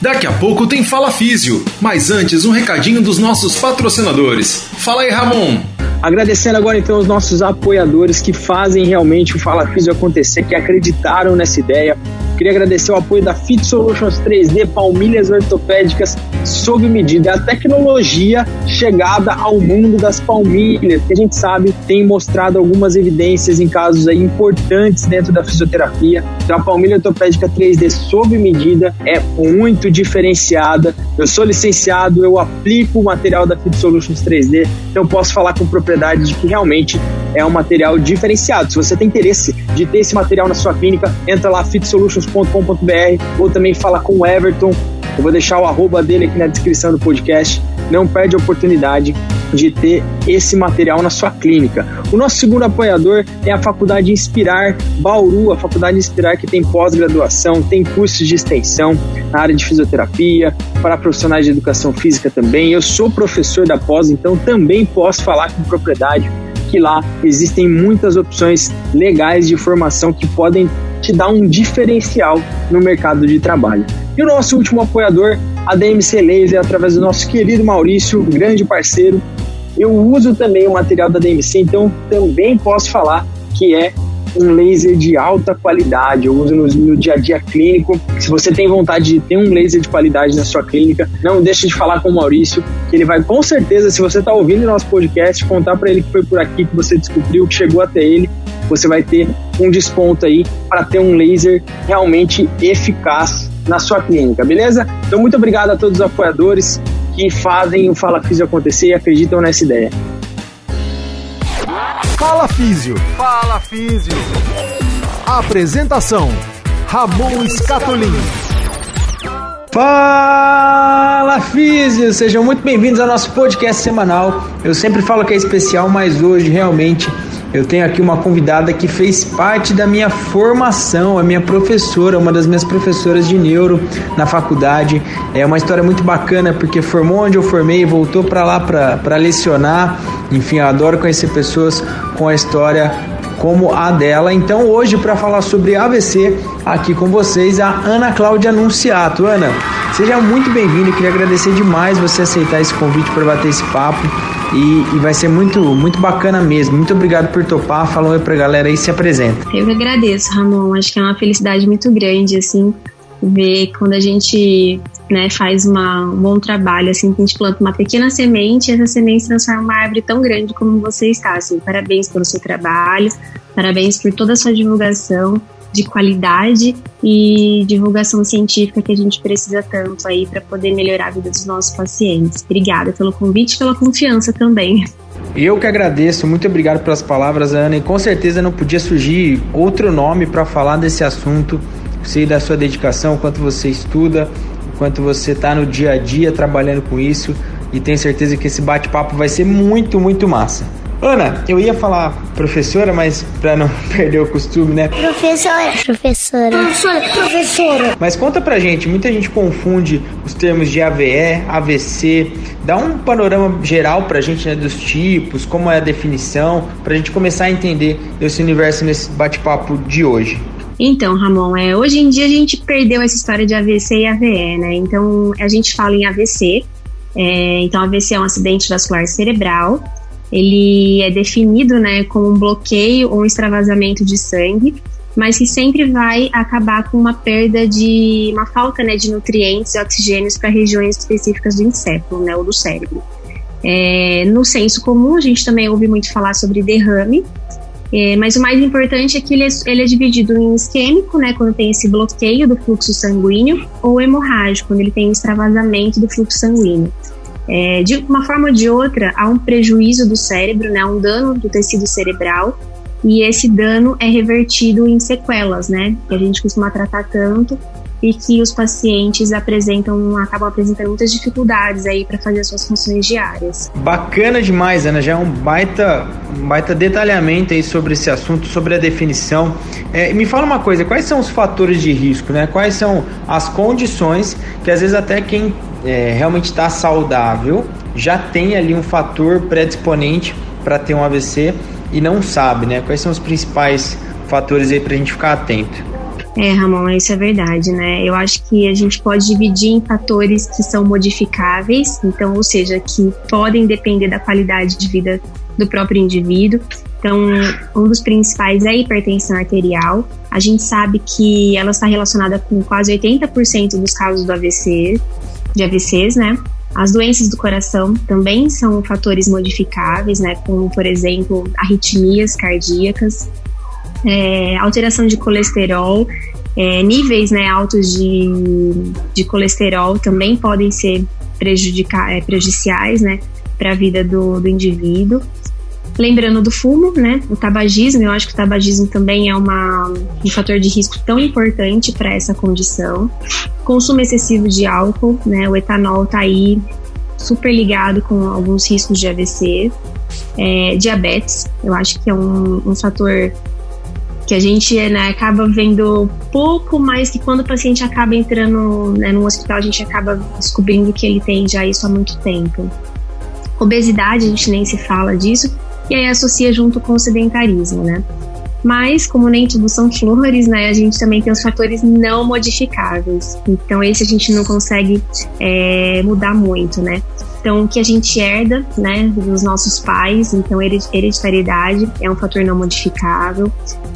Daqui a pouco tem Fala Físio, mas antes um recadinho dos nossos patrocinadores. Fala aí, Ramon! Agradecendo agora então os nossos apoiadores que fazem realmente o Fala Físio acontecer, que acreditaram nessa ideia. Queria agradecer o apoio da Fit Solutions 3D, palmilhas ortopédicas sob medida. É a tecnologia chegada ao mundo das palmilhas, que a gente sabe tem mostrado algumas evidências em casos aí importantes dentro da fisioterapia. Então a palmilha ortopédica 3D sob medida é muito diferenciada. Eu sou licenciado, eu aplico o material da Fit Solutions 3D, então posso falar com propriedade de que realmente é um material diferenciado. Se você tem interesse de ter esse material na sua clínica, entra lá fitsolutions.com.br ou também fala com o Everton. Eu vou deixar o arroba dele aqui na descrição do podcast. Não perde a oportunidade de ter esse material na sua clínica. O nosso segundo apoiador é a Faculdade Inspirar Bauru, a Faculdade Inspirar que tem pós-graduação, tem cursos de extensão na área de fisioterapia, para profissionais de educação física também. Eu sou professor da pós, então também posso falar com propriedade que lá existem muitas opções legais de formação que podem te dar um diferencial no mercado de trabalho. E o nosso último apoiador, a DMC Laser, através do nosso querido Maurício, grande parceiro. Eu uso também o material da DMC, então também posso falar que é um laser de alta qualidade, eu uso no, no, dia a dia clínico. Se você tem vontade de ter um laser de qualidade na sua clínica, não deixe de falar com o Maurício, que ele vai com certeza, se você está ouvindo nosso podcast, contar para ele que foi por aqui que você descobriu, que chegou até ele, você vai ter um desconto aí para ter um laser realmente eficaz na sua clínica, beleza? Então, muito obrigado a todos os apoiadores que fazem o Fala Físio acontecer e acreditam nessa ideia. Fala Físio. Fala Físio. Apresentação: Ramon Scatolin. Fala Físio, sejam muito bem-vindos ao nosso podcast semanal. Eu sempre falo que é especial, mas hoje realmente eu tenho aqui uma convidada que fez parte da minha formação, a minha professora, uma das minhas professoras de neuro na faculdade. É uma história muito bacana porque formou onde eu formei, voltou para lá para lecionar. Enfim, eu adoro conhecer pessoas com a história como a dela. Então, hoje, para falar sobre AVC, aqui com vocês, a Ana Cláudia Anunciato. Ana, seja muito bem-vinda. Queria agradecer demais você aceitar esse convite para bater esse papo. E, e, vai ser muito, muito bacana mesmo. Muito obrigado por topar. Fala oi pra galera aí se apresenta. Eu que agradeço, Ramon. Acho que é uma felicidade muito grande, assim, ver quando a gente né, faz uma, um bom trabalho, assim, que a gente planta uma pequena semente e essa semente se transforma em uma árvore tão grande como você está. Assim, parabéns pelo seu trabalho, parabéns por toda a sua divulgação de qualidade e divulgação científica que a gente precisa tanto aí para poder melhorar a vida dos nossos pacientes. Obrigada pelo convite e pela confiança também. Eu que agradeço, muito obrigado pelas palavras, Ana, e com certeza não podia surgir outro nome para falar desse assunto. Sei da sua dedicação, quanto você estuda, quanto você está no dia a dia trabalhando com isso, e tenho certeza que esse bate-papo vai ser muito, muito massa. Ana, eu ia falar professora, mas para não perder o costume, né? Professora. Professora. Professora. Professora. Mas conta pra gente, muita gente confunde os termos de AVE, AVC. Dá um panorama geral pra gente né, dos tipos, como é a definição, pra gente começar a entender esse universo nesse bate-papo de hoje. Então, Ramon, é, hoje em dia a gente perdeu essa história de AVC e AVE, né? Então, a gente fala em AVC. É, então, AVC é um acidente vascular cerebral ele é definido né, como um bloqueio ou um extravasamento de sangue, mas que sempre vai acabar com uma perda de uma falta né, de nutrientes e oxigênios para regiões específicas do encéfalo né, ou do cérebro. É, no senso comum, a gente também ouve muito falar sobre derrame, é, mas o mais importante é que ele é, ele é, dividido em isquêmico, né, quando tem esse bloqueio do fluxo sanguíneo, ou hemorrágico, quando ele tem extravasamento do fluxo sanguíneo. É, de uma forma ou de outra, há um prejuízo do cérebro, né, um dano do tecido cerebral, e esse dano é revertido em sequelas, né, que a gente costuma tratar tanto e que os pacientes apresentam, acabam apresentando muitas dificuldades aí para fazer as suas funções diárias. Bacana demais, Ana, já é um baita, um baita detalhamento aí sobre esse assunto, sobre a definição. É, me fala uma coisa, quais são os fatores de risco, né? Quais são as condições que às vezes até quem é, realmente está saudável, já tem ali um fator predisponente para ter um AVC e não sabe, né? Quais são os principais fatores aí para a gente ficar atento? É, Ramon, isso é verdade, né? Eu acho que a gente pode dividir em fatores que são modificáveis, então, ou seja, que podem depender da qualidade de vida do próprio indivíduo. Então, um dos principais é a hipertensão arterial. A gente sabe que ela está relacionada com quase 80% dos casos do AVC, de AVCs, né? As doenças do coração também são fatores modificáveis, né? Como, por exemplo, arritmias cardíacas, é, alteração de colesterol, é, níveis né, altos de, de colesterol também podem ser prejudicar, é, prejudiciais né, para a vida do, do indivíduo. Lembrando do fumo, né? O tabagismo, eu acho que o tabagismo também é uma, um fator de risco tão importante para essa condição. Consumo excessivo de álcool, né? O etanol está aí super ligado com alguns riscos de AVC. É, diabetes, eu acho que é um, um fator que a gente né, acaba vendo pouco mais que quando o paciente acaba entrando né, no hospital, a gente acaba descobrindo que ele tem já isso há muito tempo. Obesidade, a gente nem se fala disso, e aí associa junto com o sedentarismo, né? Mas, como nem tudo são flores, né, a gente também tem os fatores não modificáveis. Então, esse a gente não consegue é, mudar muito, né? Então, o que a gente herda, né, dos nossos pais, então hereditariedade é um fator não modificável.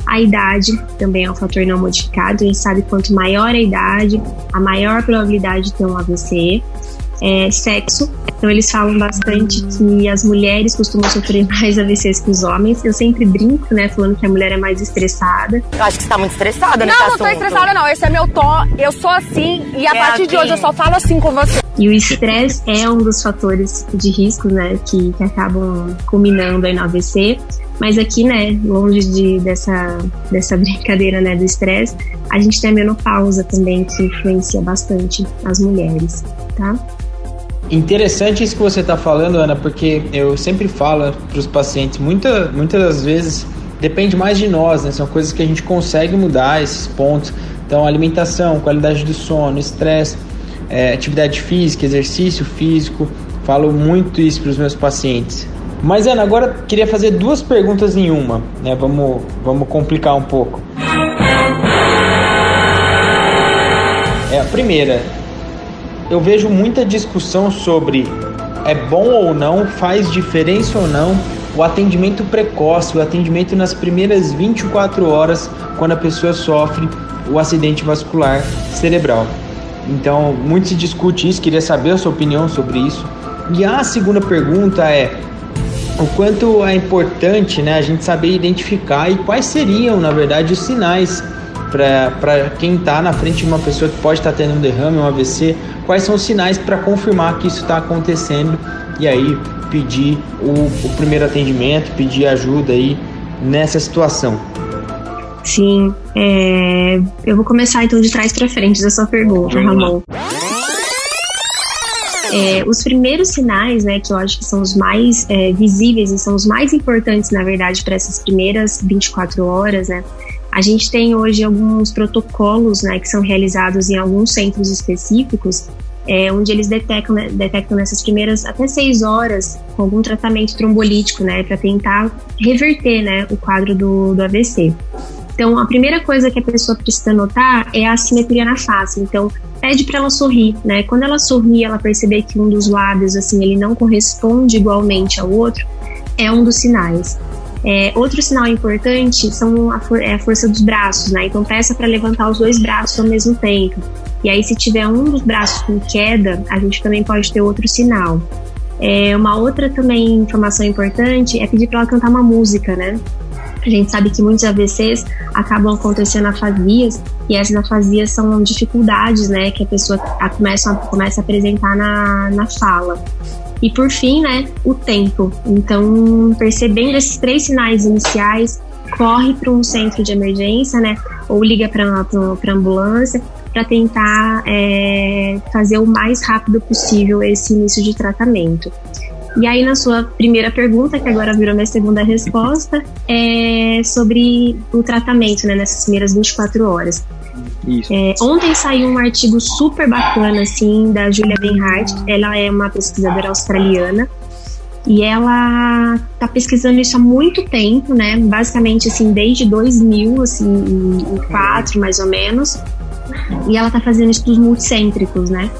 A idade também é um fator não modificado. A gente sabe quanto maior a idade, a maior probabilidade de ter um AVC. É, sexo. Então eles falam bastante que as mulheres costumam sofrer mais AVCs que os homens. Eu sempre brinco, né, falando que a mulher é mais estressada. Eu acho que você tá muito estressada, né? Não, não tô estressada não. Esse é meu tom. Eu sou assim e a é partir assim. de hoje eu só falo assim com você. E o estresse é um dos fatores de risco, né, que, que acabam culminando aí no AVC. Mas aqui, né, longe de, dessa, dessa brincadeira, né, do estresse, a gente tem a menopausa também, que influencia bastante as mulheres, tá? Interessante isso que você está falando, Ana, porque eu sempre falo para os pacientes, muita, muitas das vezes depende mais de nós, né? São coisas que a gente consegue mudar esses pontos. Então, alimentação, qualidade do sono, estresse, é, atividade física, exercício físico. Falo muito isso para os meus pacientes. Mas Ana, agora queria fazer duas perguntas em uma, né? Vamos, vamos complicar um pouco. É a primeira. Eu vejo muita discussão sobre é bom ou não, faz diferença ou não o atendimento precoce, o atendimento nas primeiras 24 horas quando a pessoa sofre o acidente vascular cerebral. Então, muito se discute isso, queria saber a sua opinião sobre isso. E a segunda pergunta é: o quanto é importante né, a gente saber identificar e quais seriam, na verdade, os sinais para quem está na frente de uma pessoa que pode estar tá tendo um derrame, um AVC, quais são os sinais para confirmar que isso está acontecendo e aí pedir o, o primeiro atendimento, pedir ajuda aí nessa situação. Sim, é... eu vou começar então de trás para frente da sua pergunta, Ramon. É, os primeiros sinais, né, que eu acho que são os mais é, visíveis e são os mais importantes, na verdade, para essas primeiras 24 horas, né, a gente tem hoje alguns protocolos, né, que são realizados em alguns centros específicos, é, onde eles detectam, detectam nessas primeiras até seis horas com algum tratamento trombolítico, né, para tentar reverter, né, o quadro do, do AVC. Então, a primeira coisa que a pessoa precisa notar é a assimetria na face. Então, pede para ela sorrir, né? Quando ela sorrir, ela perceber que um dos lábios, assim, ele não corresponde igualmente ao outro, é um dos sinais. É, outro sinal importante são a, for é a força dos braços, né? Então, peça para levantar os dois braços ao mesmo tempo. E aí, se tiver um dos braços com queda, a gente também pode ter outro sinal. É, uma outra também informação importante é pedir para ela cantar uma música, né? A gente sabe que muitos AVCs acabam acontecendo afasias e essas afasias são dificuldades, né, que a pessoa começa a, começa a apresentar na, na fala. E por fim, né, o tempo. Então, percebendo esses três sinais iniciais, corre para um centro de emergência, né, ou liga para a ambulância para tentar é, fazer o mais rápido possível esse início de tratamento. E aí, na sua primeira pergunta, que agora virou minha segunda resposta, é sobre o tratamento, né, nessas primeiras 24 horas. É, ontem saiu um artigo super bacana, assim, da Julia Benhart. Ela é uma pesquisadora australiana. E ela está pesquisando isso há muito tempo, né? Basicamente, assim, desde 2000, assim, quatro mais ou menos. E ela está fazendo estudos multicêntricos, né?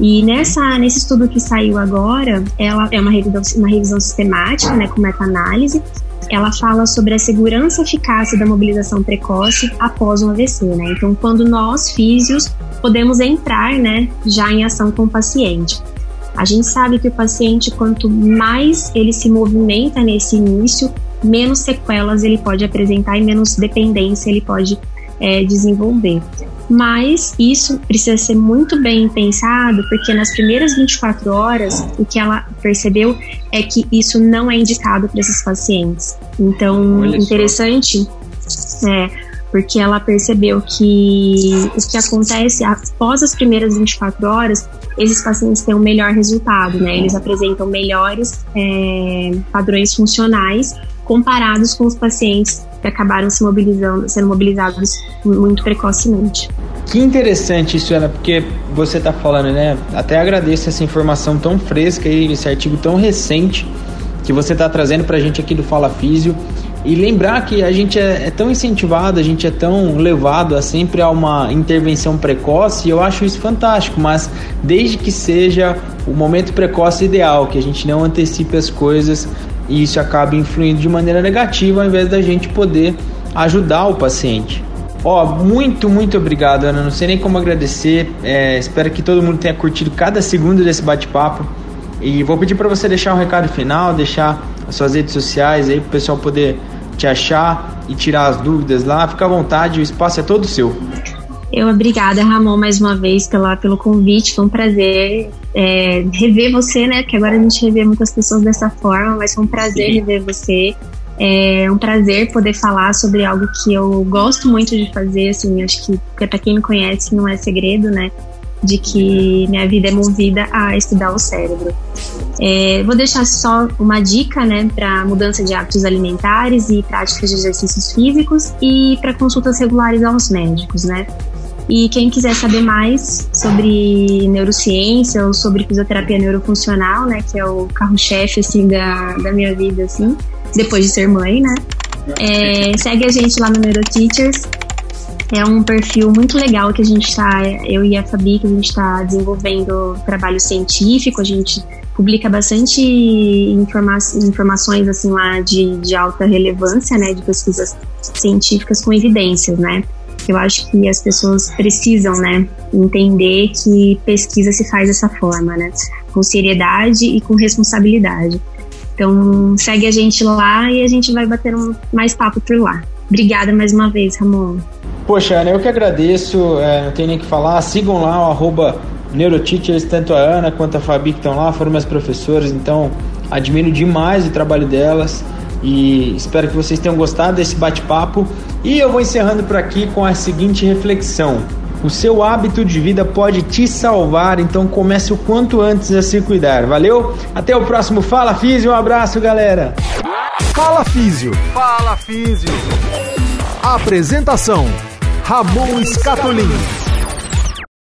E nessa, nesse estudo que saiu agora, ela é uma revisão, uma revisão sistemática, né, com meta-análise. Ela fala sobre a segurança e eficácia da mobilização precoce após um AVC, né? Então, quando nós, físios, podemos entrar, né, já em ação com o paciente. A gente sabe que o paciente, quanto mais ele se movimenta nesse início, menos sequelas ele pode apresentar e menos dependência ele pode é, desenvolver. Mas isso precisa ser muito bem pensado, porque nas primeiras 24 horas, o que ela percebeu é que isso não é indicado para esses pacientes. Então, Olha interessante é porque ela percebeu que o que acontece após as primeiras 24 horas, esses pacientes têm um melhor resultado, né? Eles apresentam melhores é, padrões funcionais comparados com os pacientes que acabaram se mobilizando, sendo mobilizados muito precocemente. Que interessante isso, Ana, porque você está falando, né? Até agradeço essa informação tão fresca e esse artigo tão recente que você está trazendo para a gente aqui do Fala Físio. E lembrar que a gente é, é, tão incentivado, a gente é tão levado a sempre a uma intervenção precoce, e eu acho isso fantástico, mas desde que seja o momento precoce ideal, que a gente não antecipe as coisas e isso acaba influindo de maneira negativa ao invés da gente poder ajudar o paciente. Ó, muito, muito obrigado, Ana. Não sei nem como agradecer. É, espero que todo mundo tenha curtido cada segundo desse bate-papo. E vou pedir para você deixar um recado final, deixar as suas redes sociais aí para o pessoal poder te achar e tirar as dúvidas lá. Fica à vontade, o espaço é todo seu. Eu obrigada, Ramon, mais uma vez pela, pelo convite. Foi um prazer é, rever você, né? Que agora a gente revê muitas pessoas dessa forma, mas foi um prazer Sim. rever você. É um prazer poder falar sobre algo que eu gosto muito de fazer, assim, acho que para quem me conhece não é segredo, né? De que minha vida é movida a estudar o cérebro. É, vou deixar só uma dica, né, para mudança de hábitos alimentares e práticas de exercícios físicos e para consultas regulares aos médicos, né? E quem quiser saber mais sobre neurociência ou sobre fisioterapia neurofuncional, né, que é o carro-chefe assim da, da minha vida assim, depois de ser mãe, né? É, segue a gente lá no Neuroteachers. É um perfil muito legal que a gente está, eu e a Fabi, que a gente está desenvolvendo trabalho científico, a gente publica bastante informa informações assim lá de, de alta relevância, né, de pesquisas científicas com evidências, né? Eu acho que as pessoas precisam, né, entender que pesquisa se faz dessa forma, né, com seriedade e com responsabilidade. Então, segue a gente lá e a gente vai bater um, mais papo por lá. Obrigada mais uma vez, Ramon. Poxa, Ana, eu que agradeço, é, não tem nem o que falar. Sigam lá o arroba Neuroteachers, tanto a Ana quanto a Fabi que estão lá, foram minhas professoras, então admiro demais o trabalho delas e espero que vocês tenham gostado desse bate-papo. E eu vou encerrando por aqui com a seguinte reflexão. O seu hábito de vida pode te salvar, então comece o quanto antes a se cuidar. Valeu? Até o próximo Fala Físio, um abraço, galera. Fala Físio. Fala Físio. Apresentação: Ramon Escatolin.